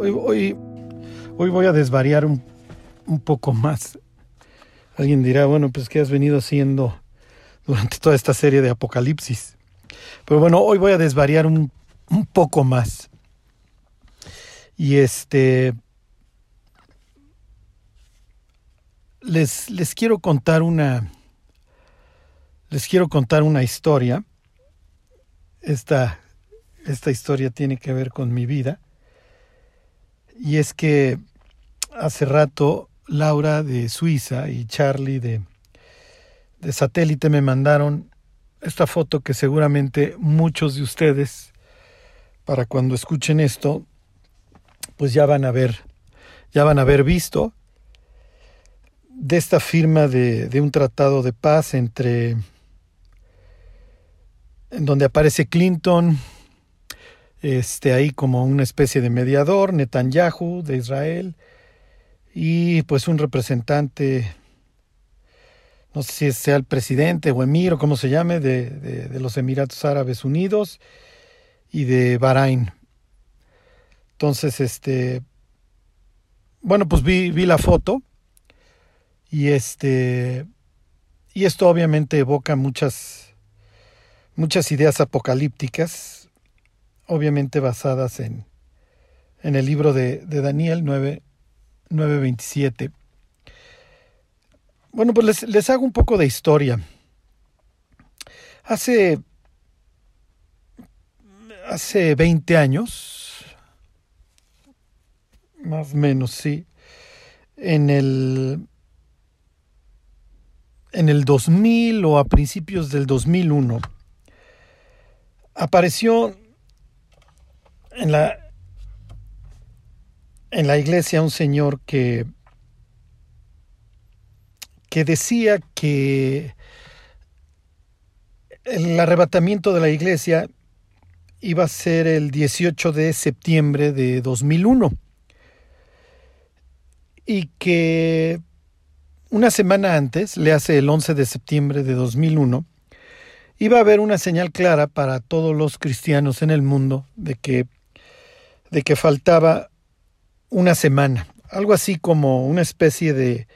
hoy, hoy, voy a desvariar un, un, poco más. Alguien dirá, bueno, pues ¿qué has venido haciendo durante toda esta serie de Apocalipsis? Pero bueno, hoy voy a desvariar un, un poco más. Y este... Les, les quiero contar una... Les quiero contar una historia. Esta, esta historia tiene que ver con mi vida. Y es que hace rato Laura de Suiza y Charlie de, de satélite me mandaron esta foto que seguramente muchos de ustedes, para cuando escuchen esto, pues ya van a ver, ya van a haber visto de esta firma de, de un tratado de paz entre en donde aparece Clinton, este, ahí como una especie de mediador, Netanyahu de Israel, y pues un representante, no sé si sea el presidente o emir o como se llame, de, de, los Emiratos Árabes Unidos y de Bahrein. Entonces, este, bueno, pues vi, vi la foto y este, y esto obviamente evoca muchas, muchas ideas apocalípticas obviamente basadas en, en el libro de, de Daniel 9, 9.27. Bueno, pues les, les hago un poco de historia. Hace, hace 20 años, más o menos, sí, en el, en el 2000 o a principios del 2001, apareció en la, en la iglesia un señor que, que decía que el arrebatamiento de la iglesia iba a ser el 18 de septiembre de 2001 y que una semana antes, le hace el 11 de septiembre de 2001, iba a haber una señal clara para todos los cristianos en el mundo de que de que faltaba una semana, algo así como una especie de,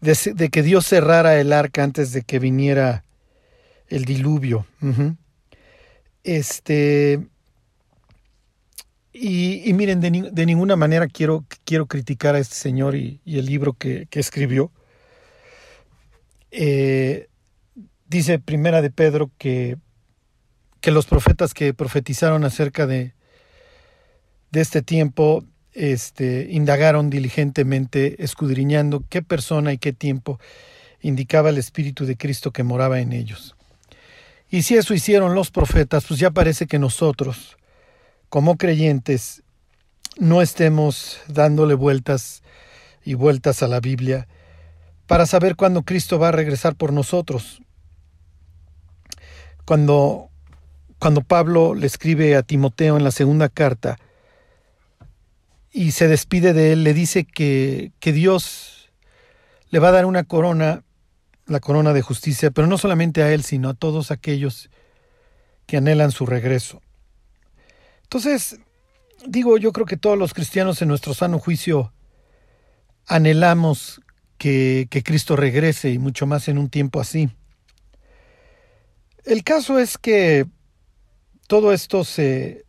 de, que Dios cerrara el arca antes de que viniera el diluvio. Este. Y, y miren, de, de, ninguna manera quiero, quiero criticar a este señor y, y el libro que, que escribió. Eh, dice Primera de Pedro que, que los profetas que profetizaron acerca de, de este tiempo este, indagaron diligentemente, escudriñando qué persona y qué tiempo indicaba el Espíritu de Cristo que moraba en ellos. Y si eso hicieron los profetas, pues ya parece que nosotros, como creyentes, no estemos dándole vueltas y vueltas a la Biblia para saber cuándo Cristo va a regresar por nosotros. Cuando, cuando Pablo le escribe a Timoteo en la segunda carta, y se despide de él, le dice que, que Dios le va a dar una corona, la corona de justicia, pero no solamente a él, sino a todos aquellos que anhelan su regreso. Entonces, digo, yo creo que todos los cristianos en nuestro sano juicio anhelamos que, que Cristo regrese y mucho más en un tiempo así. El caso es que todo esto se,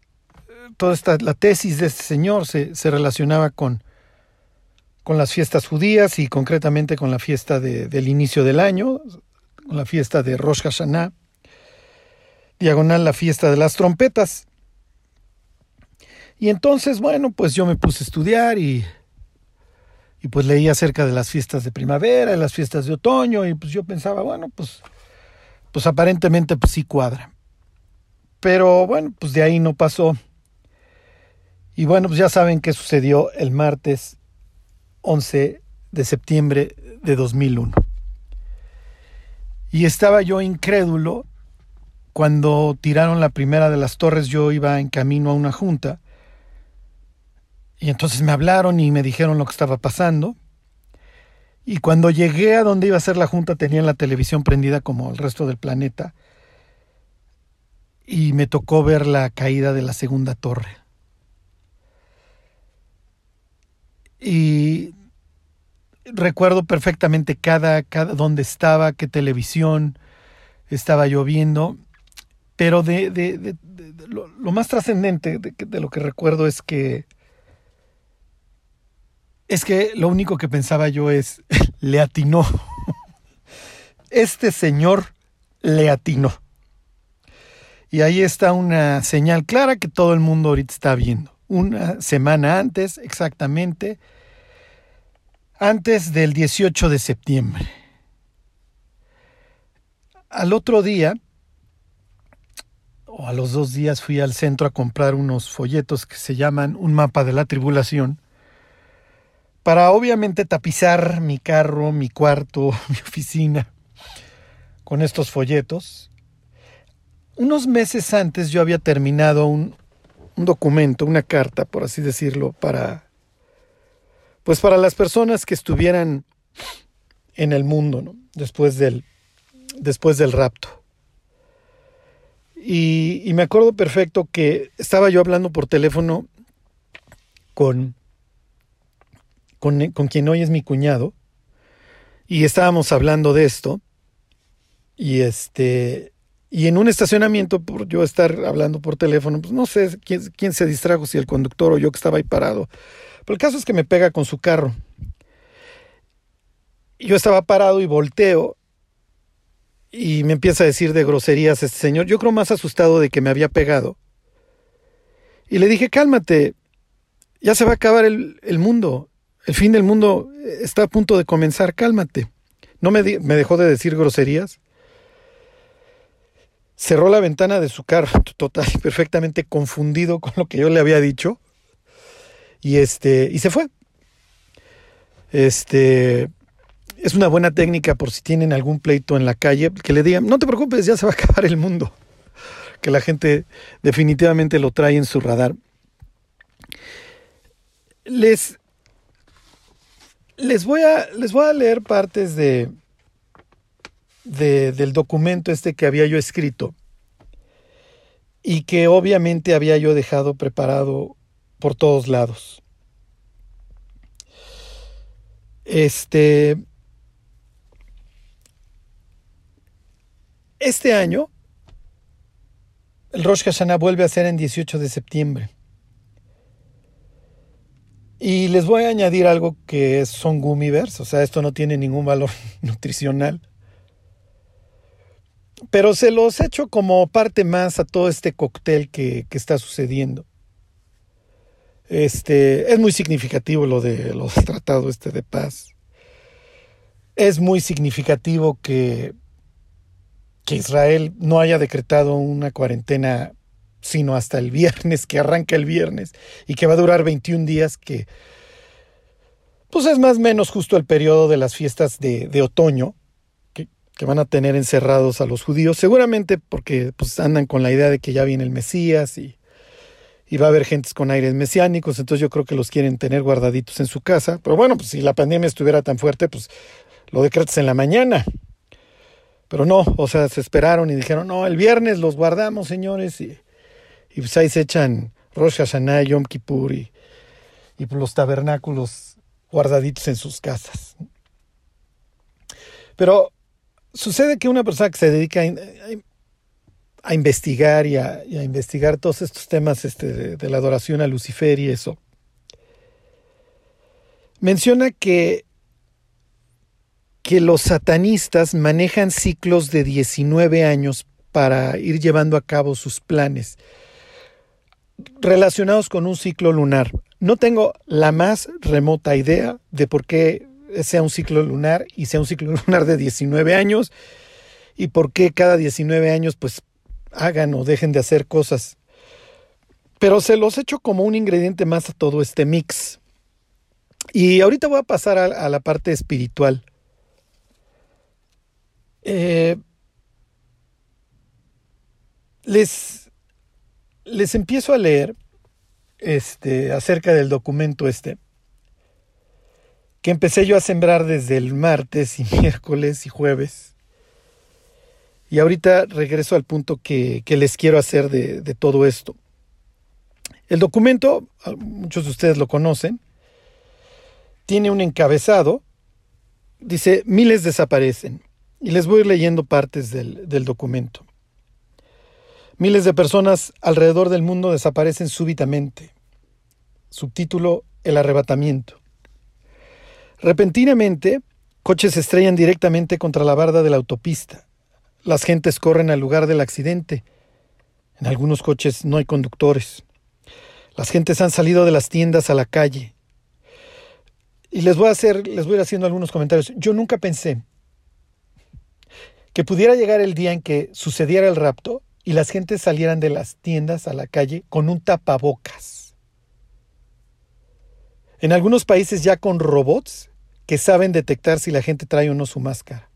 toda esta, la tesis de este señor se, se relacionaba con, con las fiestas judías y concretamente con la fiesta de, del inicio del año, con la fiesta de Rosh Hashanah, diagonal la fiesta de las trompetas. Y entonces, bueno, pues yo me puse a estudiar y, y pues leí acerca de las fiestas de primavera, de las fiestas de otoño, y pues yo pensaba, bueno, pues, pues aparentemente pues sí cuadra. Pero bueno, pues de ahí no pasó. Y bueno, pues ya saben qué sucedió el martes 11 de septiembre de 2001. Y estaba yo incrédulo cuando tiraron la primera de las torres, yo iba en camino a una junta. Y entonces me hablaron y me dijeron lo que estaba pasando. Y cuando llegué a donde iba a ser la junta tenían la televisión prendida como el resto del planeta. Y me tocó ver la caída de la segunda torre. Y recuerdo perfectamente cada, cada dónde estaba, qué televisión estaba lloviendo, pero de, de, lo, más trascendente de, lo que recuerdo es que es que lo único que pensaba yo es le atinó. Este señor le atinó. Y ahí está una señal clara que todo el mundo ahorita está viendo. Una semana antes, exactamente, antes del 18 de septiembre. Al otro día, o a los dos días, fui al centro a comprar unos folletos que se llaman Un mapa de la tribulación, para obviamente tapizar mi carro, mi cuarto, mi oficina con estos folletos. Unos meses antes yo había terminado un, un documento, una carta, por así decirlo, para pues para las personas que estuvieran en el mundo, ¿no? Después del, después del rapto. Y, me acuerdo perfecto que estaba yo hablando por teléfono con, con, con quien hoy es mi cuñado, y estábamos hablando de esto, y este, y en un estacionamiento, por yo estar hablando por teléfono, pues no sé quién se distrajo, si el conductor o yo que estaba ahí parado. Pero el caso es que me pega con su carro. Yo estaba parado y volteo y me empieza a decir de groserías este señor. Yo creo más asustado de que me había pegado. Y le dije, cálmate, ya se va a acabar el, el mundo. El fin del mundo está a punto de comenzar, cálmate. No me, me dejó de decir groserías. Cerró la ventana de su carro, total, perfectamente confundido con lo que yo le había dicho. Y este, y se fue. Este, es una buena técnica por si tienen algún pleito en la calle, que le digan, no te preocupes, ya se va a acabar el mundo. Que la gente definitivamente lo trae en su radar. Les, les, voy, a, les voy a leer partes de, de, del documento este que había yo escrito y que obviamente había yo dejado preparado por todos lados. Este. Este año, el Rosh Hashanah vuelve a ser en 18 de septiembre. Y les voy a añadir algo que son gummy bears, o sea, esto no tiene ningún valor nutricional. Pero se los echo como parte más a todo este cóctel que está sucediendo. Este, es muy significativo lo de los tratados este de paz. Es muy significativo que, que Israel no haya decretado una cuarentena sino hasta el viernes, que arranca el viernes y que va a durar 21 días, que pues es más o menos justo el periodo de las fiestas de, de otoño, que, van a tener encerrados a los judíos, seguramente porque pues andan con la idea de que ya viene el Mesías y, y va a haber gentes con aires mesiánicos, entonces yo creo que los quieren tener guardaditos en su casa. Pero bueno, pues si la pandemia estuviera tan fuerte, pues lo decretas en la mañana. Pero no, o sea, se esperaron y dijeron, no, el viernes los guardamos, señores, y, pues ahí se echan Rosh Hashanah, Yom Kippur y, y los tabernáculos guardaditos en sus casas. Pero sucede que una persona que se dedica a a investigar y a, investigar todos estos temas este, de, de la adoración a Lucifer y eso, menciona que, que los satanistas manejan ciclos de 19 años para ir llevando a cabo sus planes relacionados con un ciclo lunar. No tengo la más remota idea de por qué sea un ciclo lunar y sea un ciclo lunar de 19 años y por qué cada 19 años pues hagan o dejen de hacer cosas. Pero se los echo como un ingrediente más a todo este mix. Y ahorita voy a pasar a, la parte espiritual. Eh, les, les empiezo a leer este, acerca del documento este, que empecé yo a sembrar desde el martes y miércoles y jueves. Y ahorita regreso al punto que, que les quiero hacer de, de, todo esto. El documento, muchos de ustedes lo conocen, tiene un encabezado, dice, miles desaparecen. Y les voy a ir leyendo partes del, del documento. Miles de personas alrededor del mundo desaparecen súbitamente. Subtítulo El arrebatamiento. Repentinamente, coches se estrellan directamente contra la barda de la autopista. Las gentes corren al lugar del accidente. En algunos coches no hay conductores. Las gentes han salido de las tiendas a la calle. Y les voy a hacer, les voy ir haciendo algunos comentarios. Yo nunca pensé que pudiera llegar el día en que sucediera el rapto y las gentes salieran de las tiendas a la calle con un tapabocas. En algunos países ya con robots que saben detectar si la gente trae o no su máscara.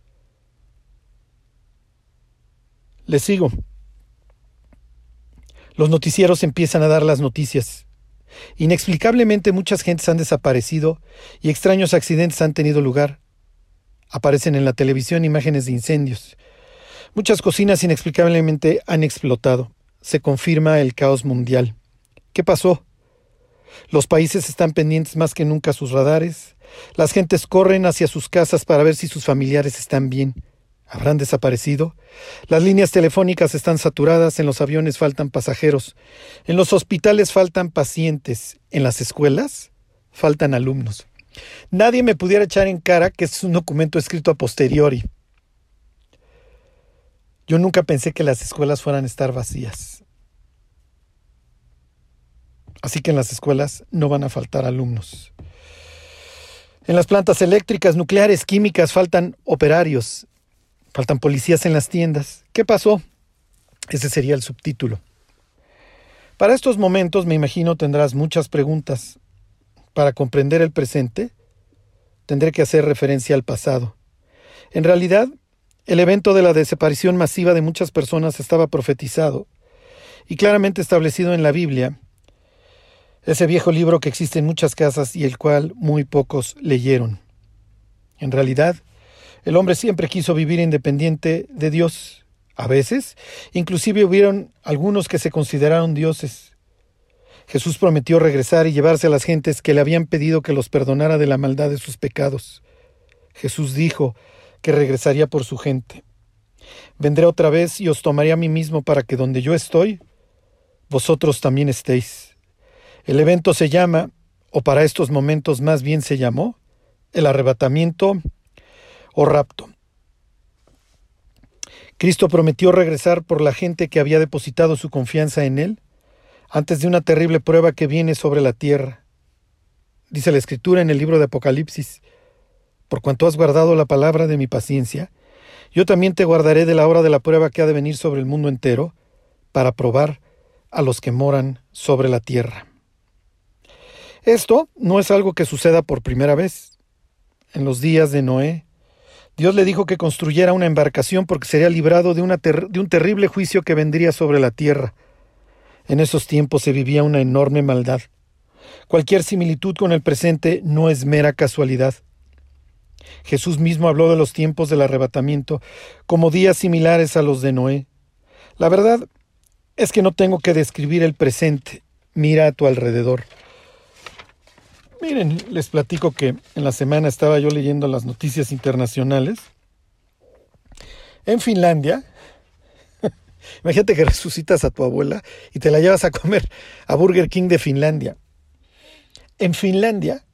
Les sigo. Los noticieros empiezan a dar las noticias. Inexplicablemente muchas gentes han desaparecido y extraños accidentes han tenido lugar. Aparecen en la televisión imágenes de incendios. Muchas cocinas inexplicablemente han explotado. Se confirma el caos mundial. ¿Qué pasó? Los países están pendientes más que nunca a sus radares. Las gentes corren hacia sus casas para ver si sus familiares están bien. ¿Habrán desaparecido? Las líneas telefónicas están saturadas, en los aviones faltan pasajeros, en los hospitales faltan pacientes, en las escuelas faltan alumnos. Nadie me pudiera echar en cara que es un documento escrito a posteriori. Yo nunca pensé que las escuelas fueran a estar vacías. Así que en las escuelas no van a faltar alumnos. En las plantas eléctricas, nucleares, químicas faltan operarios. Faltan policías en las tiendas. ¿Qué pasó? Ese sería el subtítulo. Para estos momentos, me imagino, tendrás muchas preguntas. Para comprender el presente, tendré que hacer referencia al pasado. En realidad, el evento de la desaparición masiva de muchas personas estaba profetizado y claramente establecido en la Biblia, ese viejo libro que existe en muchas casas y el cual muy pocos leyeron. En realidad, el hombre siempre quiso vivir independiente de Dios. A veces, inclusive hubieron algunos que se consideraron dioses. Jesús prometió regresar y llevarse a las gentes que le habían pedido que los perdonara de la maldad de sus pecados. Jesús dijo que regresaría por su gente. Vendré otra vez y os tomaré a mí mismo para que donde yo estoy, vosotros también estéis. El evento se llama, o para estos momentos más bien se llamó, el arrebatamiento o rapto. Cristo prometió regresar por la gente que había depositado su confianza en Él antes de una terrible prueba que viene sobre la tierra. Dice la Escritura en el libro de Apocalipsis, por cuanto has guardado la palabra de mi paciencia, yo también te guardaré de la hora de la prueba que ha de venir sobre el mundo entero, para probar a los que moran sobre la tierra. Esto no es algo que suceda por primera vez. En los días de Noé, Dios le dijo que construyera una embarcación porque sería librado de, una de un terrible juicio que vendría sobre la tierra. En esos tiempos se vivía una enorme maldad. Cualquier similitud con el presente no es mera casualidad. Jesús mismo habló de los tiempos del arrebatamiento como días similares a los de Noé. La verdad es que no tengo que describir el presente. Mira a tu alrededor. Miren, les platico que en la semana estaba yo leyendo las noticias internacionales. En Finlandia, imagínate que resucitas a tu abuela y te la llevas a comer a Burger King de Finlandia. En Finlandia,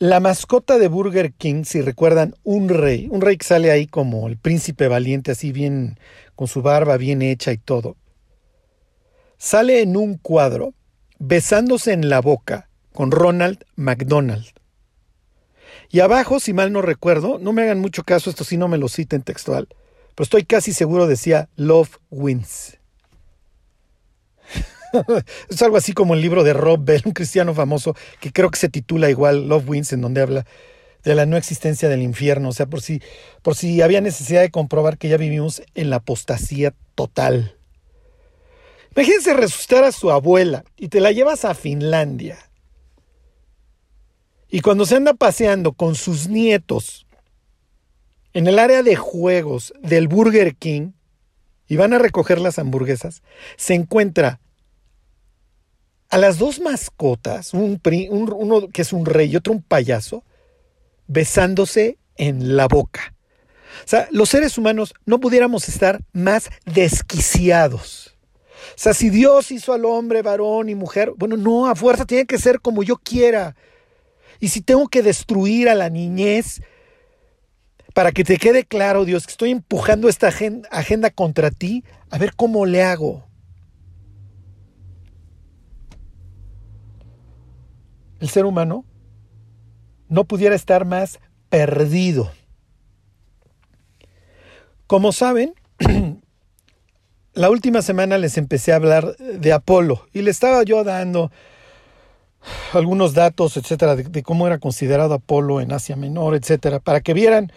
la mascota de Burger King, si recuerdan, un rey, un rey que sale ahí como el príncipe valiente, así bien, con su barba bien hecha y todo, sale en un cuadro besándose en la boca con Ronald McDonald. Y abajo, si mal no recuerdo, no me hagan mucho caso, esto sí no me lo citen textual, pero estoy casi seguro decía Love Wins. es algo así como el libro de Rob Bell, un cristiano famoso, que creo que se titula igual Love Wins, en donde habla de la no existencia del infierno, o sea, por si, por si había necesidad de comprobar que ya vivimos en la apostasía total. Imagínense resucitar a su abuela y te la llevas a Finlandia. Y cuando se anda paseando con sus nietos en el área de juegos del Burger King y van a recoger las hamburguesas, se encuentra a las dos mascotas, un, uno que es un rey y otro un payaso, besándose en la boca. O sea, los seres humanos no pudiéramos estar más desquiciados. Sea, si Dios hizo al hombre varón y mujer, bueno, no, a fuerza tiene que ser como yo quiera. Y si tengo que destruir a la niñez, para que te quede claro, Dios, que estoy empujando esta agenda contra ti, a ver cómo le hago. El ser humano no pudiera estar más perdido. Como saben, la última semana les empecé a hablar de Apolo y le estaba yo dando algunos datos, etcétera, de, cómo era considerado Apolo en Asia Menor, etcétera, para que vieran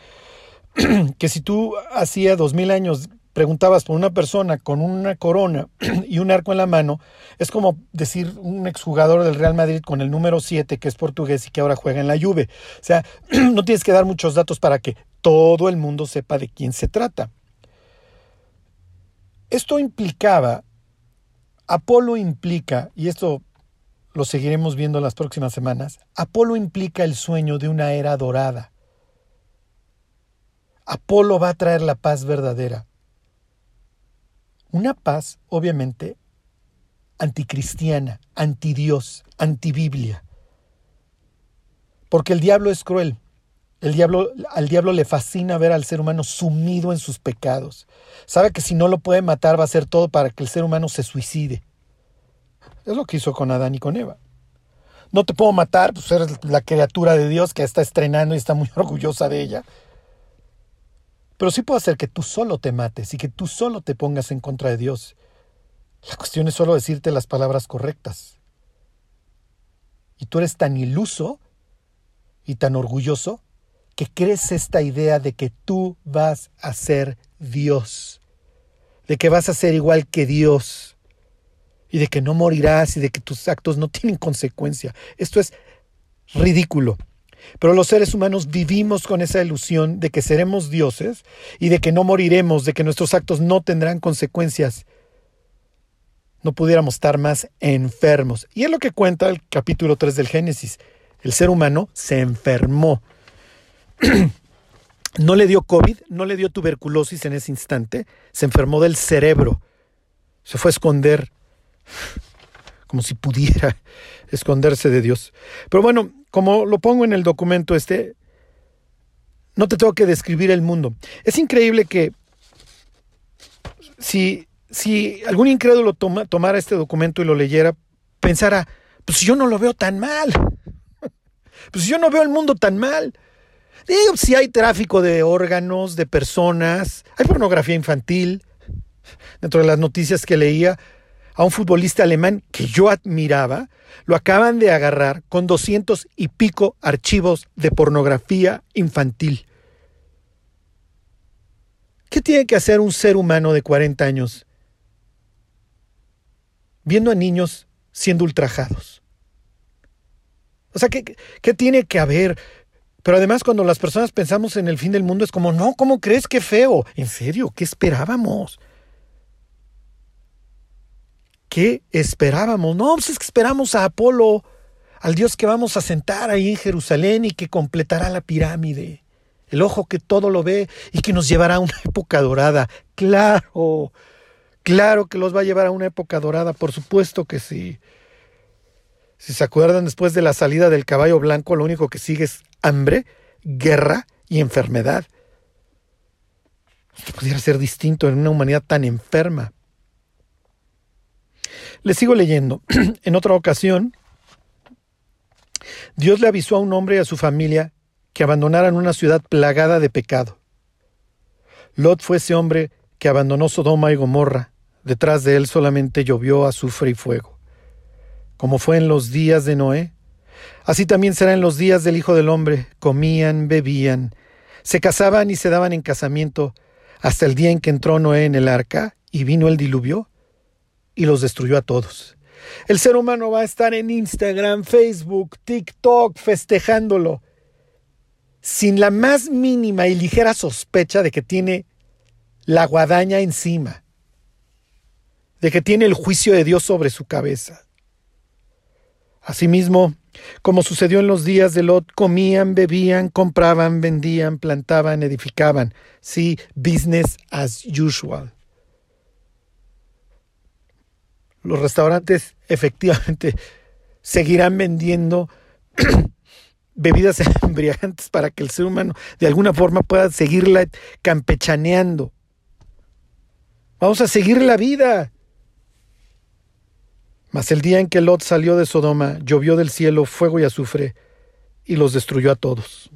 que si tú hacía dos mil años preguntabas por una persona con una corona y un arco en la mano, es como decir un exjugador del Real Madrid con el número 7 que es portugués y que ahora juega en la Juve. O sea, no tienes que dar muchos datos para que todo el mundo sepa de quién se trata. Esto implicaba, Apolo implica, y esto lo seguiremos viendo las próximas semanas, Apolo implica el sueño de una era dorada. Apolo va a traer la paz verdadera. Una paz, obviamente, anticristiana, antidios, antibiblia. Porque el diablo es cruel. El diablo, al diablo le fascina ver al ser humano sumido en sus pecados. Sabe que si no lo puede matar va a hacer todo para que el ser humano se suicide. Es lo que hizo con Adán y con Eva. No te puedo matar, pues eres la criatura de Dios que está estrenando y está muy orgullosa de ella. Pero sí puedo hacer que tú solo te mates y que tú solo te pongas en contra de Dios. La cuestión es solo decirte las palabras correctas. Y tú eres tan iluso y tan orgulloso que crees esta idea de que tú vas a ser Dios, de que vas a ser igual que Dios y de que no morirás y de que tus actos no tienen consecuencia. Esto es ridículo. Pero los seres humanos vivimos con esa ilusión de que seremos dioses y de que no moriremos, de que nuestros actos no tendrán consecuencias. No pudiéramos estar más enfermos. Y es lo que cuenta el capítulo 3 del Génesis. El ser humano se enfermó. no le dio COVID, no le dio tuberculosis en ese instante, se enfermó del cerebro. Se fue a esconder, como si pudiera esconderse de Dios. Pero bueno, como lo pongo en el documento este, no te tengo que describir el mundo. Es increíble que si, si algún incrédulo tomara este documento y lo leyera, pensara, pues yo no lo veo tan mal. Pues yo no veo el mundo tan mal. Digo, si hay tráfico de órganos, de personas, hay pornografía infantil. Dentro de las noticias que leía, a un futbolista alemán que yo admiraba, lo acaban de agarrar con doscientos y pico archivos de pornografía infantil. ¿Qué tiene que hacer un ser humano de 40 años viendo a niños siendo ultrajados? O sea, ¿qué, ¿qué, tiene que haber? Pero además cuando las personas pensamos en el fin del mundo es como, no, ¿cómo crees que feo? ¿En serio? ¿Qué esperábamos? ¿Qué esperábamos? No, pues es que esperamos a Apolo, al Dios que vamos a sentar ahí en Jerusalén y que completará la pirámide. El ojo que todo lo ve y que nos llevará a una época dorada. Claro, claro que los va a llevar a una época dorada, por supuesto que sí. Si se acuerdan, después de la salida del caballo blanco, lo único que sigue es hambre, guerra y enfermedad. Esto pudiera ser distinto en una humanidad tan enferma. Le sigo leyendo. en otra ocasión, Dios le avisó a un hombre y a su familia que abandonaran una ciudad plagada de pecado. Lot fue ese hombre que abandonó Sodoma y Gomorra. Detrás de él solamente llovió azufre y fuego. Como fue en los días de Noé, así también será en los días del Hijo del Hombre. Comían, bebían, se casaban y se daban en casamiento, hasta el día en que entró Noé en el arca y vino el diluvio y los destruyó a todos. El ser humano va a estar en Instagram, Facebook, TikTok festejándolo, sin la más mínima y ligera sospecha de que tiene la guadaña encima, de que tiene el juicio de Dios sobre su cabeza. Asimismo, como sucedió en los días de Lot, comían, bebían, compraban, vendían, plantaban, edificaban. Sí, business as usual. Los restaurantes efectivamente seguirán vendiendo bebidas embriagantes para que el ser humano de alguna forma pueda seguirla campechaneando. Vamos a seguir la vida. Mas el día en que Lot salió de Sodoma, llovió del cielo fuego y azufre, y los destruyó a todos.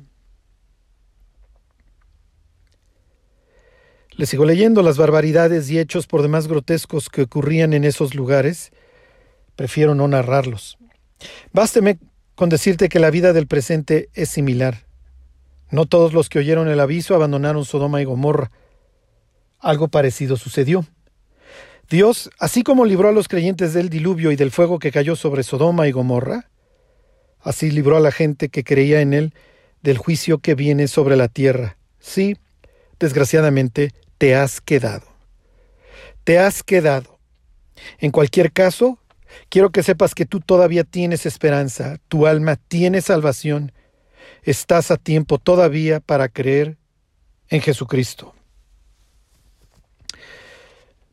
Le sigo leyendo las barbaridades y hechos por demás grotescos que ocurrían en esos lugares. Prefiero no narrarlos. Básteme con decirte que la vida del presente es similar. No todos los que oyeron el aviso abandonaron Sodoma y Gomorra. Algo parecido sucedió. Dios, así como libró a los creyentes del diluvio y del fuego que cayó sobre Sodoma y Gomorra, así libró a la gente que creía en él del juicio que viene sobre la tierra. Sí, desgraciadamente, te has quedado. Te has quedado. En cualquier caso, quiero que sepas que tú todavía tienes esperanza, tu alma tiene salvación, estás a tiempo todavía para creer en Jesucristo.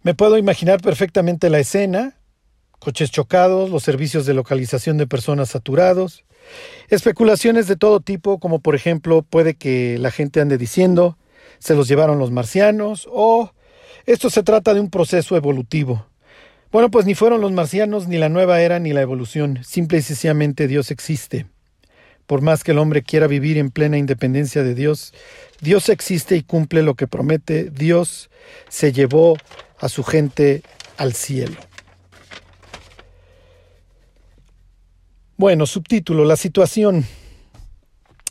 Me puedo imaginar perfectamente la escena, coches chocados, los servicios de localización de personas saturados, especulaciones de todo tipo, como por ejemplo puede que la gente ande diciendo, se los llevaron los marcianos, o esto se trata de un proceso evolutivo. Bueno, pues ni fueron los marcianos, ni la nueva era, ni la evolución, simple y sencillamente Dios existe. Por más que el hombre quiera vivir en plena independencia de Dios, Dios existe y cumple lo que promete. Dios se llevó a su gente al cielo. Bueno, subtítulo, la situación.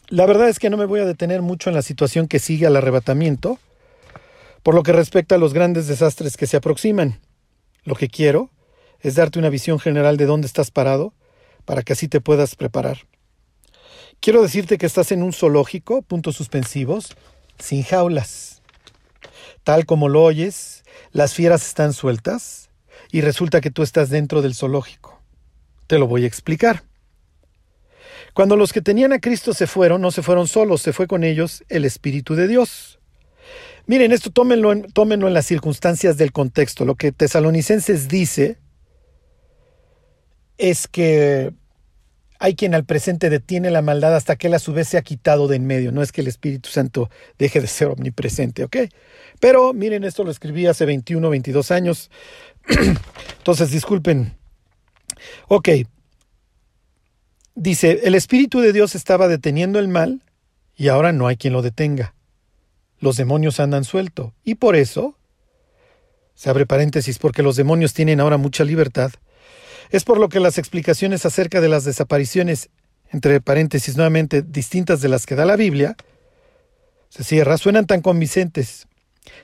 La verdad es que no me voy a detener mucho en la situación que sigue al arrebatamiento, por lo que respecta a los grandes desastres que se aproximan. Lo que quiero es darte una visión general de dónde estás parado, para que así te puedas preparar. Quiero decirte que estás en un zoológico, puntos suspensivos, sin jaulas. Tal como lo oyes, las fieras están sueltas y resulta que tú estás dentro del zoológico. Te lo voy a explicar. Cuando los que tenían a Cristo se fueron, no se fueron solos, se fue con ellos el Espíritu de Dios. Miren, esto tómenlo en, en las circunstancias del contexto. Lo que Tesalonicenses dice es que hay quien al presente detiene la maldad hasta que él a su vez se ha quitado de en medio. No es que el Espíritu Santo deje de ser omnipresente, ¿ok? Pero miren, esto lo escribí hace 21, 22 años. Entonces, disculpen. Ok. Dice, el Espíritu de Dios estaba deteniendo el mal y ahora no hay quien lo detenga. Los demonios andan suelto. Y por eso, se abre paréntesis, porque los demonios tienen ahora mucha libertad es por lo que las explicaciones acerca de las desapariciones, entre paréntesis nuevamente distintas de las que da la Biblia, se cierra, suenan tan convincentes,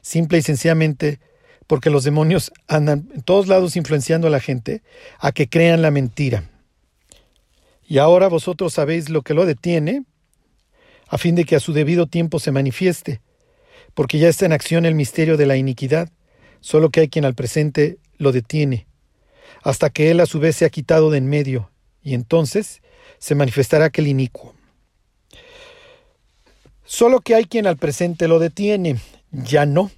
simple y sencillamente porque los demonios andan en todos lados influenciando a la gente a que crean la mentira. Y ahora vosotros sabéis lo que lo detiene, a fin de que a su debido tiempo se manifieste, porque ya está en acción el misterio de la iniquidad, solo que hay quien al presente lo detiene hasta que él a su vez se ha quitado de en medio, y entonces se manifestará aquel inicuo. Solo que hay quien al presente lo detiene, ya no.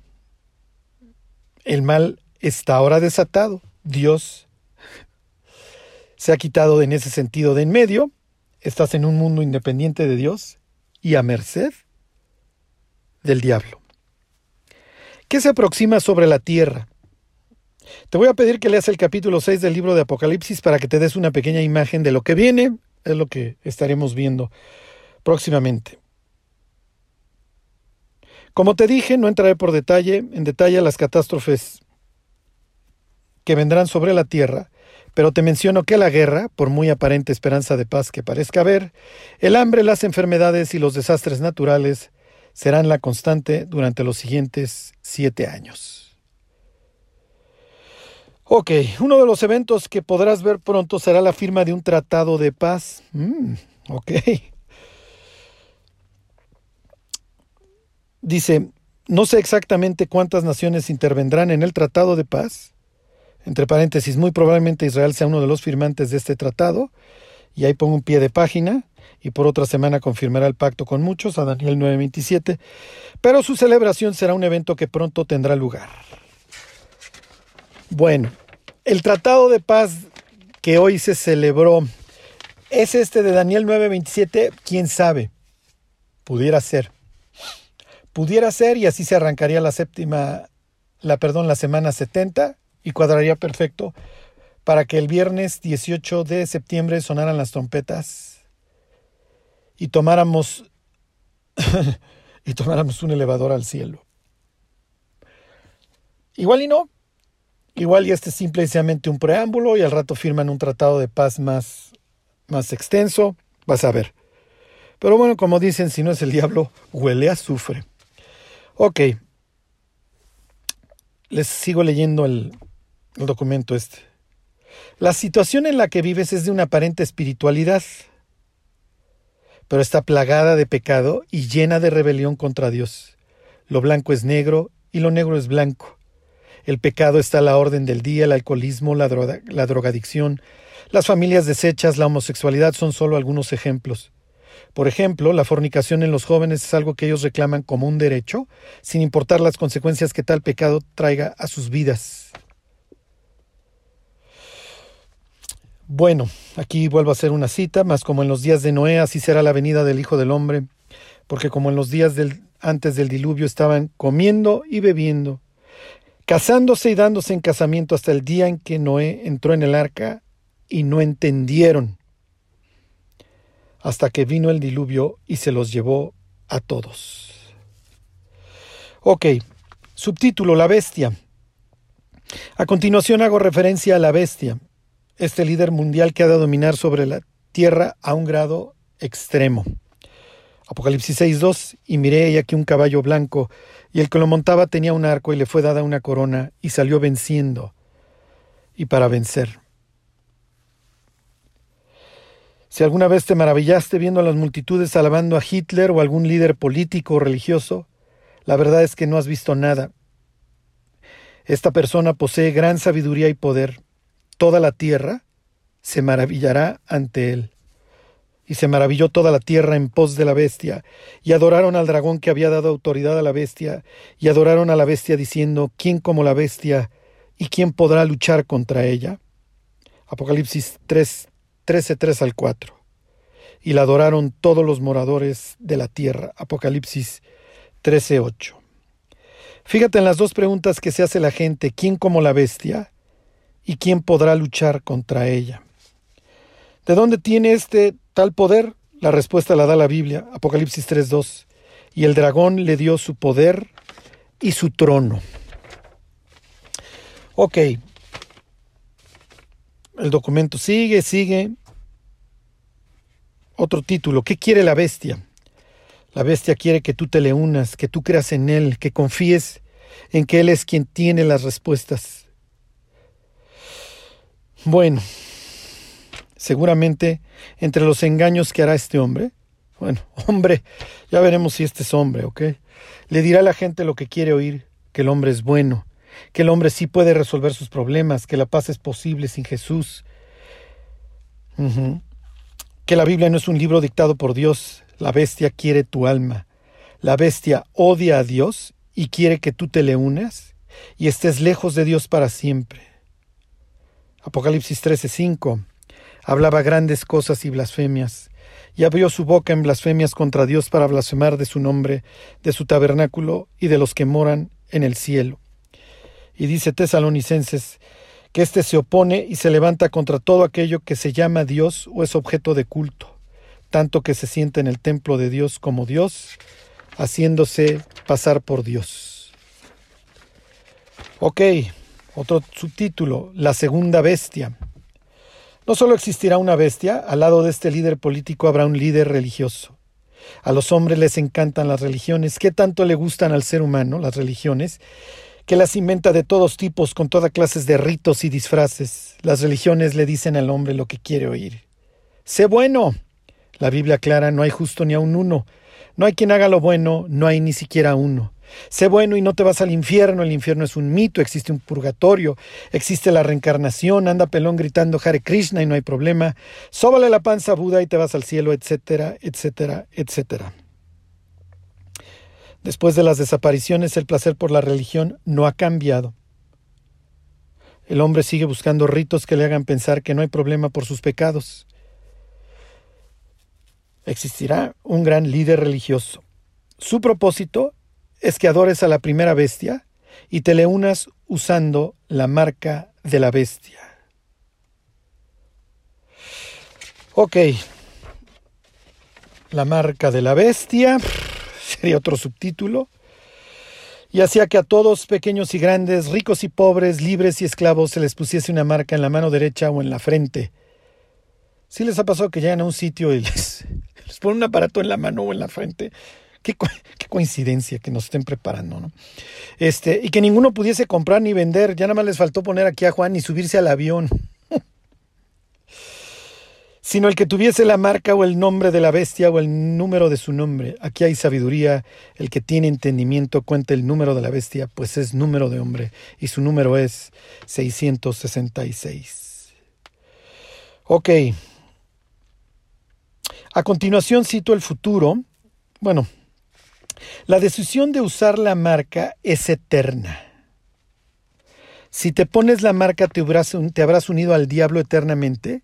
El mal está ahora desatado. Dios se ha quitado en ese sentido de en medio. Estás en un mundo independiente de Dios y a merced del diablo. ¿Qué se aproxima sobre la tierra? Te voy a pedir que leas el capítulo 6 del libro de Apocalipsis para que te des una pequeña imagen de lo que viene, es lo que estaremos viendo próximamente. Como te dije, no entraré por detalle en detalle las catástrofes que vendrán sobre la tierra, pero te menciono que la guerra, por muy aparente esperanza de paz que parezca haber, el hambre, las enfermedades y los desastres naturales serán la constante durante los siguientes siete años. Ok, uno de los eventos que podrás ver pronto será la firma de un tratado de paz. Mm, ok. Dice, no sé exactamente cuántas naciones intervendrán en el tratado de paz. Entre paréntesis, muy probablemente Israel sea uno de los firmantes de este tratado. Y ahí pongo un pie de página y por otra semana confirmará el pacto con muchos, a Daniel 9:27, pero su celebración será un evento que pronto tendrá lugar. Bueno, el tratado de paz que hoy se celebró es este de Daniel 9:27, quién sabe, pudiera ser. Pudiera ser y así se arrancaría la séptima, la perdón, la semana 70 y cuadraría perfecto para que el viernes 18 de septiembre sonaran las trompetas y tomáramos y tomáramos un elevador al cielo. Igual y no. Igual y este es simplemente un preámbulo y al rato firman un tratado de paz más, más extenso. Vas a ver. Pero bueno, como dicen, si no es el diablo, huele a azufre. Ok. Les sigo leyendo el, el documento este. La situación en la que vives es de una aparente espiritualidad pero está plagada de pecado y llena de rebelión contra Dios. Lo blanco es negro y lo negro es blanco. El pecado está a la orden del día, el alcoholismo, la, la drogadicción, las familias deshechas, la homosexualidad son solo algunos ejemplos. Por ejemplo, la fornicación en los jóvenes es algo que ellos reclaman como un derecho, sin importar las consecuencias que tal pecado traiga a sus vidas. Bueno, aquí vuelvo a hacer una cita, más como en los días de Noé, así será la venida del Hijo del Hombre, porque como en los días antes del diluvio estaban comiendo y bebiendo, casándose y dándose en casamiento hasta el día en que Noé entró en el arca y no entendieron, hasta que vino el diluvio y se los llevó a todos. Ok, subtítulo La bestia. A continuación hago referencia a la bestia este líder mundial que ha de dominar sobre la tierra a un grado extremo. Apocalipsis 6.2 Y miré y aquí un caballo blanco, y el que lo montaba tenía un arco y le fue dada una corona, y salió venciendo, y para vencer. Si alguna vez te maravillaste viendo a las multitudes alabando a Hitler o algún líder político o religioso, la verdad es que no has visto nada. Esta persona posee gran sabiduría y poder toda la tierra se maravillará ante él. Y se maravilló toda la tierra en pos de la bestia, y adoraron al dragón que había dado autoridad a la bestia, y adoraron a la bestia diciendo, ¿quién como la bestia? ¿Y quién podrá luchar contra ella? Apocalipsis 3, 13, 3 al 4. Y la adoraron todos los moradores de la tierra. Apocalipsis 13, 8. Fíjate en las dos preguntas que se hace la gente, ¿quién como la bestia? ¿Y quién podrá luchar contra ella? ¿De dónde tiene este tal poder? La respuesta la da la Biblia, Apocalipsis 3.2. Y el dragón le dio su poder y su trono. Ok. El documento sigue, sigue. Otro título. ¿Qué quiere la bestia? La bestia quiere que tú te le unas, que tú creas en Él, que confíes en que Él es quien tiene las respuestas. Bueno, seguramente entre los engaños que hará este hombre, bueno, hombre, ya veremos si este es hombre, ¿ok? Le dirá a la gente lo que quiere oír, que el hombre es bueno, que el hombre sí puede resolver sus problemas, que la paz es posible sin Jesús, que la Biblia no es un libro dictado por Dios, la bestia quiere tu alma, la bestia odia a Dios y quiere que tú te le unas y estés lejos de Dios para siempre. Apocalipsis 13:5 hablaba grandes cosas y blasfemias, y abrió su boca en blasfemias contra Dios para blasfemar de su nombre, de su tabernáculo y de los que moran en el cielo. Y dice Tesalonicenses que éste se opone y se levanta contra todo aquello que se llama Dios o es objeto de culto, tanto que se sienta en el templo de Dios como Dios, haciéndose pasar por Dios. Ok, otro subtítulo, La segunda bestia. No solo existirá una bestia, al lado de este líder político habrá un líder religioso. A los hombres les encantan las religiones. ¿Qué tanto le gustan al ser humano las religiones? Que las inventa de todos tipos, con toda clases de ritos y disfraces. Las religiones le dicen al hombre lo que quiere oír. Sé bueno. La Biblia aclara, no hay justo ni a un uno. No hay quien haga lo bueno, no hay ni siquiera uno. Sé bueno y no te vas al infierno, el infierno es un mito, existe un purgatorio, existe la reencarnación, anda pelón gritando Hare Krishna y no hay problema, sóbale la panza a Buda y te vas al cielo, etcétera, etcétera, etcétera. Después de las desapariciones, el placer por la religión no ha cambiado. El hombre sigue buscando ritos que le hagan pensar que no hay problema por sus pecados. Existirá un gran líder religioso. Su propósito es que adores a la primera bestia y te le unas usando la marca de la bestia. Ok, la marca de la bestia sería otro subtítulo. Y hacía que a todos, pequeños y grandes, ricos y pobres, libres y esclavos, se les pusiese una marca en la mano derecha o en la frente. Si les ha pasado que llegan a un sitio y les, les ponen un aparato en la mano o en la frente, Qué, coincidencia que nos estén preparando, ¿no? Este, y que ninguno pudiese comprar ni vender, ya nada más les faltó poner aquí a Juan y subirse al avión. Sino el que tuviese la marca o el nombre de la bestia o el número de su nombre. Aquí hay sabiduría, el que tiene entendimiento cuenta el número de la bestia, pues es número de hombre, y su número es 666. Ok. A continuación cito el futuro. Bueno, la decisión de usar la marca es eterna. Si te pones la marca te habrás, unido al diablo eternamente,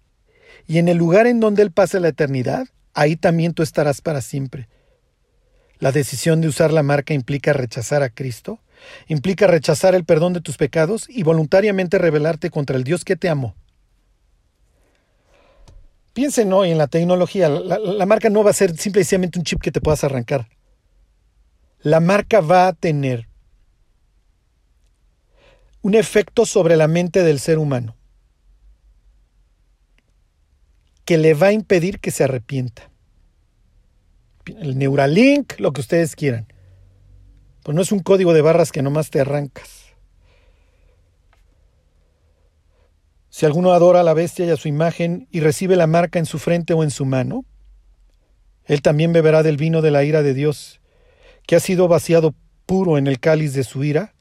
y en el lugar en donde él pase la eternidad, ahí también tú estarás para siempre. La decisión de usar la marca implica rechazar a Cristo, implica rechazar el perdón de tus pecados y voluntariamente rebelarte contra el Dios que te amó. Piensen hoy en la tecnología, la, la marca no va a ser simplemente un chip que te puedas arrancar la marca va a tener un efecto sobre la mente del ser humano que le va a impedir que se arrepienta. El Neuralink, lo que ustedes quieran. Pues no es un código de barras que nomás te arrancas. Si alguno adora a la bestia y a su imagen y recibe la marca en su frente o en su mano, él también beberá del vino de la ira de Dios que ha sido vaciado puro en el cáliz de su ira,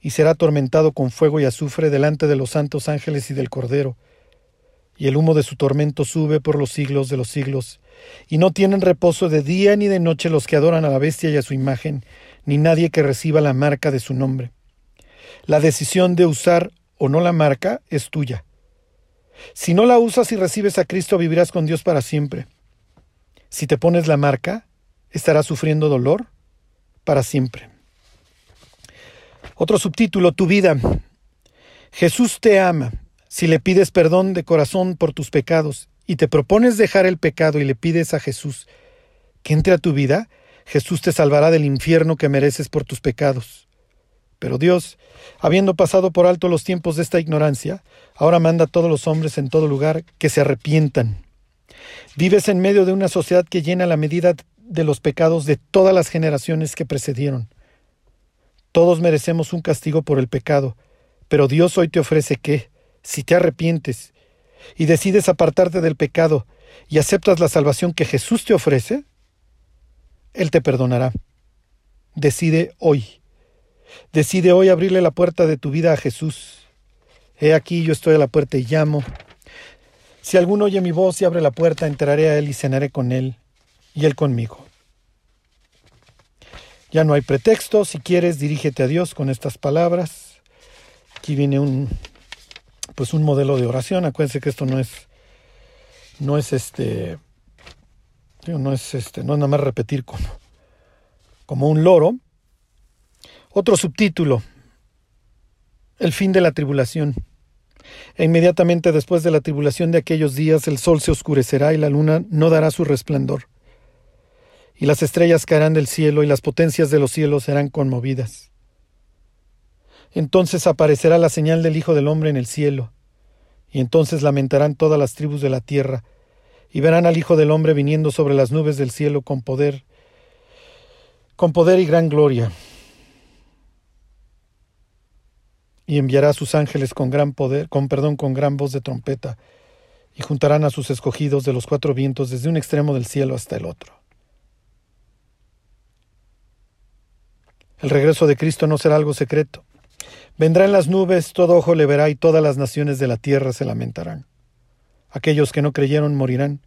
y será atormentado con fuego y azufre delante de los santos ángeles y del Cordero. Y el humo de su tormento sube por los siglos de los siglos, y no tienen reposo de día ni de noche los que adoran a la bestia y a su imagen, ni nadie que reciba la marca de su nombre. La decisión de usar o no la marca es tuya. Si no la usas y recibes a Cristo, vivirás con Dios para siempre. Si te pones la marca, estarás sufriendo dolor para siempre. Otro subtítulo, tu vida. Jesús te ama si le pides perdón de corazón por tus pecados y te propones dejar el pecado y le pides a Jesús que entre a tu vida, Jesús te salvará del infierno que mereces por tus pecados. Pero Dios, habiendo pasado por alto los tiempos de esta ignorancia, ahora manda a todos los hombres en todo lugar que se arrepientan. Vives en medio de una sociedad que llena la medida de los pecados de todas las generaciones que precedieron. Todos merecemos un castigo por el pecado, pero Dios hoy te ofrece que, si te arrepientes y decides apartarte del pecado y aceptas la salvación que Jesús te ofrece, Él te perdonará. Decide hoy. Decide hoy abrirle la puerta de tu vida a Jesús. He aquí yo estoy a la puerta y llamo. Si alguno oye mi voz y abre la puerta, entraré a Él y cenaré con Él y Él conmigo. Ya no hay pretexto, si quieres dirígete a Dios con estas palabras. Aquí viene un pues un modelo de oración, acuérdense que esto no es no es este no es este no es nada más repetir como como un loro. Otro subtítulo, el fin de la tribulación. E inmediatamente después de la tribulación de aquellos días el sol se oscurecerá y la luna no dará su resplandor y las estrellas caerán del cielo y las potencias de los cielos serán conmovidas. Entonces aparecerá la señal del Hijo del Hombre en el cielo, y entonces lamentarán todas las tribus de la tierra, y verán al Hijo del Hombre viniendo sobre las nubes del cielo con poder, con poder y gran gloria. Y enviará a sus ángeles con gran poder, con perdón, con gran voz de trompeta, y juntarán a sus escogidos de los cuatro vientos desde un extremo del cielo hasta el otro. El regreso de Cristo no será algo secreto. Vendrá en las nubes, todo ojo le verá y todas las naciones de la tierra se lamentarán. Aquellos que no creyeron morirán.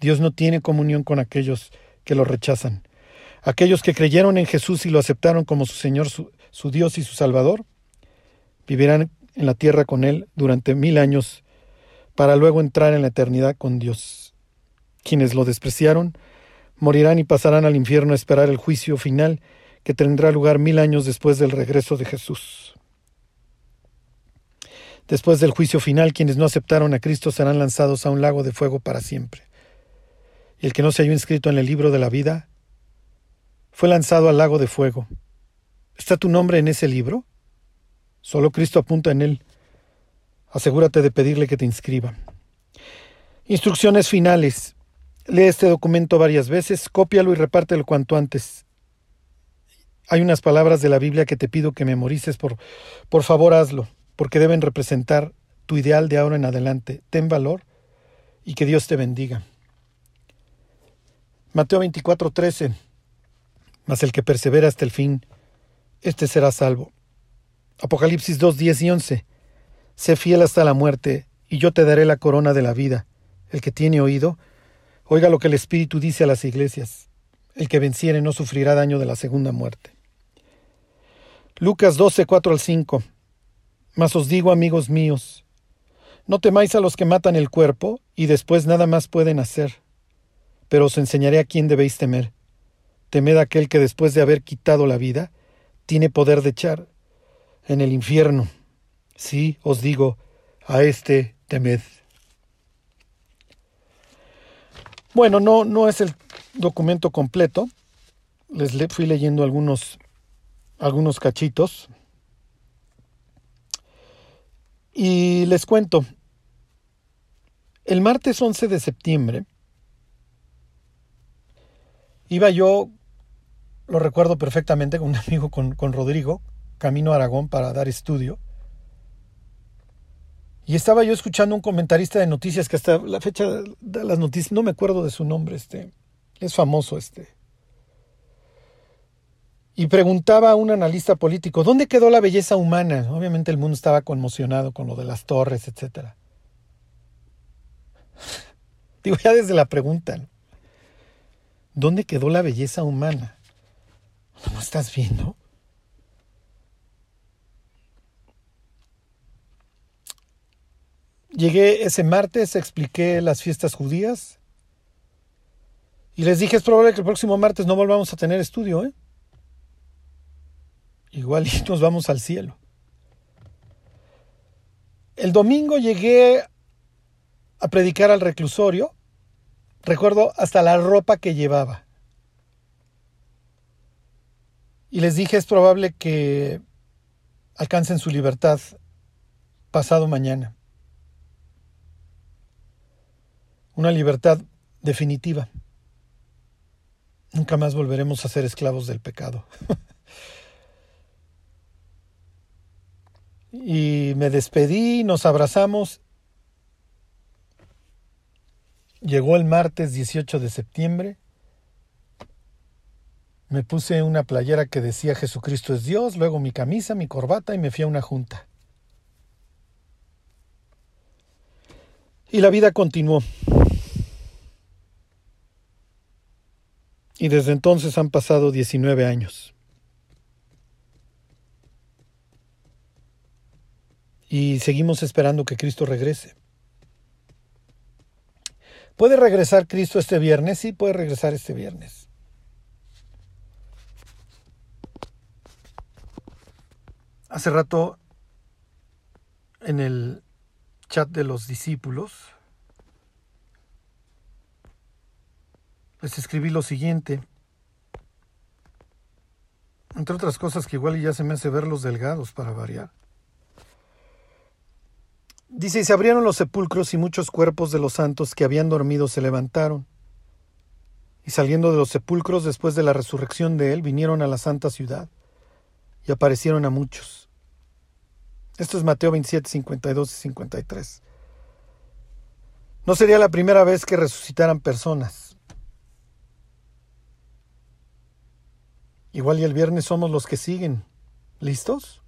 Dios no tiene comunión con aquellos que lo rechazan. Aquellos que creyeron en Jesús y lo aceptaron como su Señor, su, Dios y su Salvador, vivirán en la tierra con Él durante mil años para luego entrar en la eternidad con Dios. Quienes lo despreciaron morirán y pasarán al infierno a esperar el juicio final que tendrá lugar mil años después del regreso de Jesús. Después del juicio final, quienes no aceptaron a Cristo serán lanzados a un lago de fuego para siempre. Y el que no se halló inscrito en el libro de la vida fue lanzado al lago de fuego. ¿Está tu nombre en ese libro? Solo Cristo apunta en él. Asegúrate de pedirle que te inscriba. Instrucciones finales. Lee este documento varias veces, cópialo y repártelo cuanto antes. Hay unas palabras de la Biblia que te pido que memorices, por, por favor hazlo, porque deben representar tu ideal de ahora en adelante. Ten valor y que Dios te bendiga. Mateo 24:13 Mas el que persevera hasta el fin, este será salvo. Apocalipsis 2, 10 y 11. Sé fiel hasta la muerte, y yo te daré la corona de la vida. El que tiene oído, oiga lo que el Espíritu dice a las iglesias. El que venciere no sufrirá daño de la segunda muerte. Lucas 12, 4 al 5. Mas os digo, amigos míos, no temáis a los que matan el cuerpo y después nada más pueden hacer. Pero os enseñaré a quién debéis temer. Temed aquel que después de haber quitado la vida, tiene poder de echar en el infierno. Sí, os digo, a este temed. Bueno, no, no es el documento completo. Les le, fui leyendo algunos, algunos cachitos. Y les cuento. El martes 11 de septiembre iba yo, lo recuerdo perfectamente, con un amigo, con, con Rodrigo, camino a Aragón para dar estudio. Y estaba yo escuchando un comentarista de noticias que hasta la fecha de las noticias, no me acuerdo de su nombre, este, es famoso este. Y preguntaba a un analista político, ¿dónde quedó la belleza humana? Obviamente el mundo estaba conmocionado con lo de las torres, etc. Digo, ya desde la pregunta, ¿dónde quedó la belleza humana? ¿No estás viendo? Llegué ese martes, expliqué las fiestas judías y les dije es probable que el próximo martes no volvamos a tener estudio, ¿eh? Igual y nos vamos al cielo. El domingo llegué a predicar al reclusorio. Recuerdo hasta la ropa que llevaba. Y les dije es probable que alcancen su libertad pasado mañana. una libertad definitiva. Nunca más volveremos a ser esclavos del pecado. y me despedí, nos abrazamos. Llegó el martes 18 de septiembre. Me puse una playera que decía Jesucristo es Dios, luego mi camisa, mi corbata y me fui a una junta. Y la vida continuó. Y desde entonces han pasado 19 años. Y seguimos esperando que Cristo regrese. ¿Puede regresar Cristo este viernes? Sí, puede regresar este viernes. Hace rato en el chat de los discípulos les escribí lo siguiente. Entre otras cosas que igual ya se me hace ver los delgados para variar. Dice, y se abrieron los sepulcros y muchos cuerpos de los santos que habían dormido se levantaron. Y saliendo de los sepulcros después de la resurrección de él, vinieron a la santa ciudad y aparecieron a muchos. Esto es Mateo 27, 52 y 53. No sería la primera vez que resucitaran personas. Igual y el viernes somos los que siguen. ¿Listos?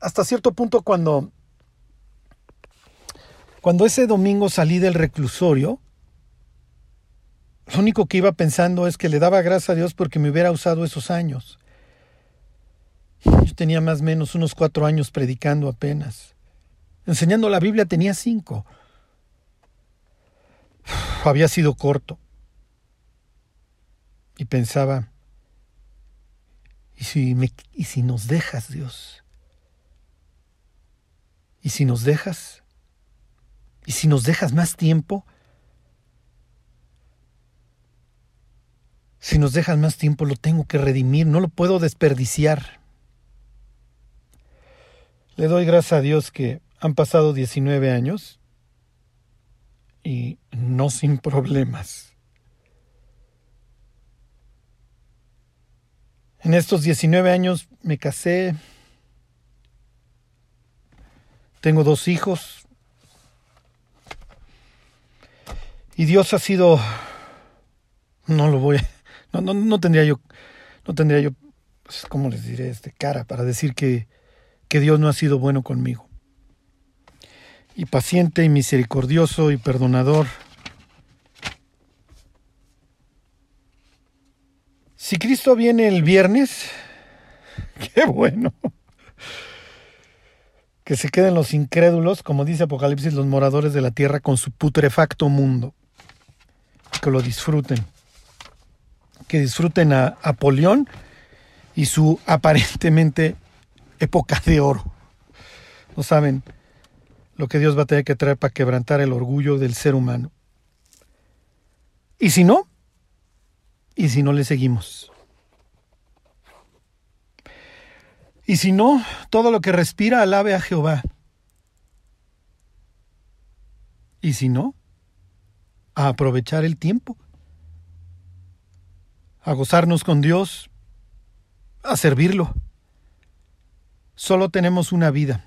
Hasta cierto punto cuando cuando ese domingo salí del reclusorio, lo único que iba pensando es que le daba gracias a Dios porque me hubiera usado esos años. Yo tenía más o menos unos cuatro años predicando apenas. Enseñando la Biblia tenía cinco. Había sido corto. Y pensaba, ¿y si, me, ¿y si nos dejas, Dios? ¿Y si nos dejas? ¿Y si nos dejas más tiempo? Si nos dejas más tiempo lo tengo que redimir, no lo puedo desperdiciar. Le doy gracias a Dios que han pasado 19 años y no sin problemas. En estos 19 años me casé, tengo dos hijos y Dios ha sido, no lo voy no, no, no tendría yo, no tendría yo, pues, ¿cómo les diré? Este cara para decir que, que Dios no ha sido bueno conmigo. Y paciente y misericordioso y perdonador. Si Cristo viene el viernes, qué bueno. Que se queden los incrédulos, como dice Apocalipsis, los moradores de la tierra con su putrefacto mundo. Que lo disfruten que disfruten a Apolión y su aparentemente época de oro. No saben lo que Dios va a tener que traer para quebrantar el orgullo del ser humano. Y si no, y si no le seguimos. Y si no, todo lo que respira alabe a Jehová. Y si no, a aprovechar el tiempo a gozarnos con Dios, a servirlo. Solo tenemos una vida.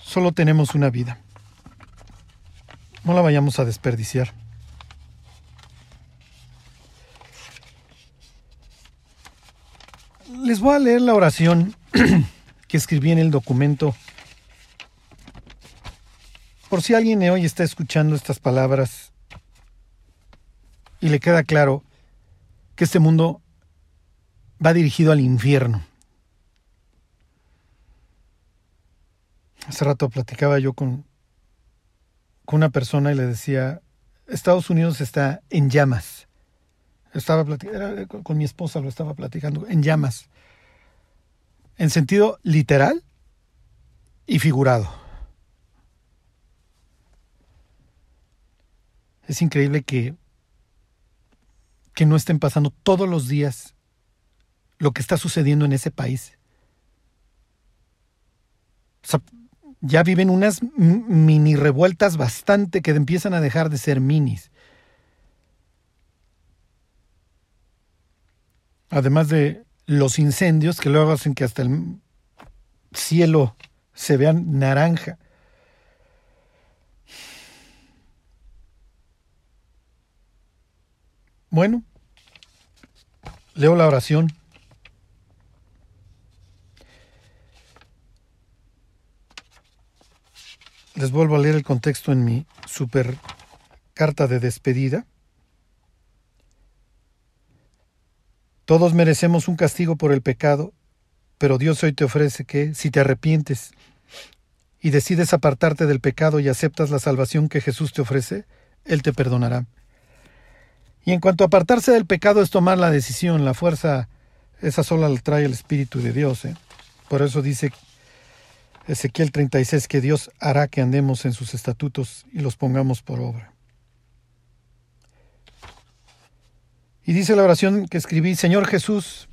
Solo tenemos una vida. No la vayamos a desperdiciar. Les voy a leer la oración que escribí en el documento. Por si alguien hoy está escuchando estas palabras y le queda claro que este mundo va dirigido al infierno. Hace rato platicaba yo con, con una persona y le decía, Estados Unidos está en llamas. Estaba con mi esposa lo estaba platicando, en llamas. En sentido literal y figurado. Es increíble que que no estén pasando todos los días lo que está sucediendo en ese país. ya viven unas mini revueltas bastante que empiezan a dejar de ser minis. Además de los incendios que luego hacen que hasta el cielo se vea naranja. Bueno, Leo la oración. Les vuelvo a leer el contexto en mi super carta de despedida. Todos merecemos un castigo por el pecado, pero Dios hoy te ofrece que, si te arrepientes y decides apartarte del pecado y aceptas la salvación que Jesús te ofrece, Él te perdonará. Y en cuanto a apartarse del pecado es tomar la decisión, la fuerza, esa sola la trae el Espíritu de Dios. ¿eh? Por eso dice Ezequiel 36 que Dios hará que andemos en sus estatutos y los pongamos por obra. Y dice la oración que escribí, Señor Jesús,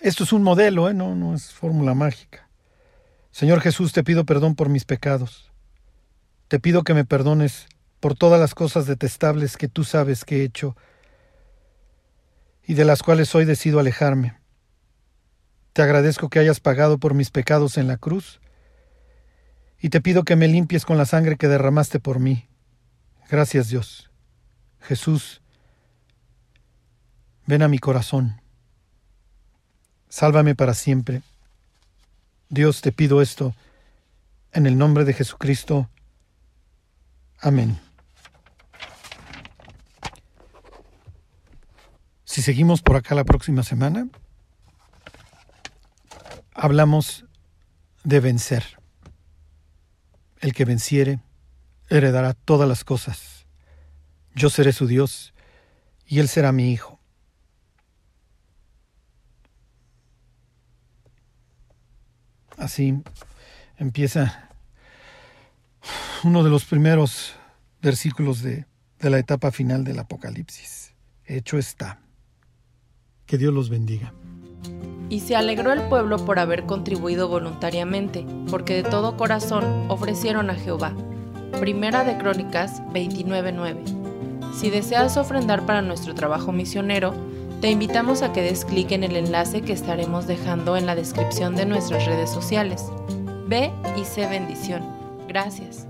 esto es un modelo, ¿eh? no, no es fórmula mágica. Señor Jesús, te pido perdón por mis pecados. Te pido que me perdones por todas las cosas detestables que tú sabes que he hecho y de las cuales hoy decido alejarme. Te agradezco que hayas pagado por mis pecados en la cruz y te pido que me limpies con la sangre que derramaste por mí. Gracias Dios. Jesús, ven a mi corazón. Sálvame para siempre. Dios, te pido esto en el nombre de Jesucristo. Amén. Si seguimos por acá la próxima semana, hablamos de vencer. El que venciere heredará todas las cosas. Yo seré su Dios y él será mi hijo. Así empieza uno de los primeros versículos de, de la etapa final del Apocalipsis. Hecho está. Que Dios los bendiga. Y se alegró el pueblo por haber contribuido voluntariamente, porque de todo corazón ofrecieron a Jehová. Primera de Crónicas 29:9. Si deseas ofrendar para nuestro trabajo misionero, te invitamos a que des clic en el enlace que estaremos dejando en la descripción de nuestras redes sociales. Ve y sé bendición. Gracias.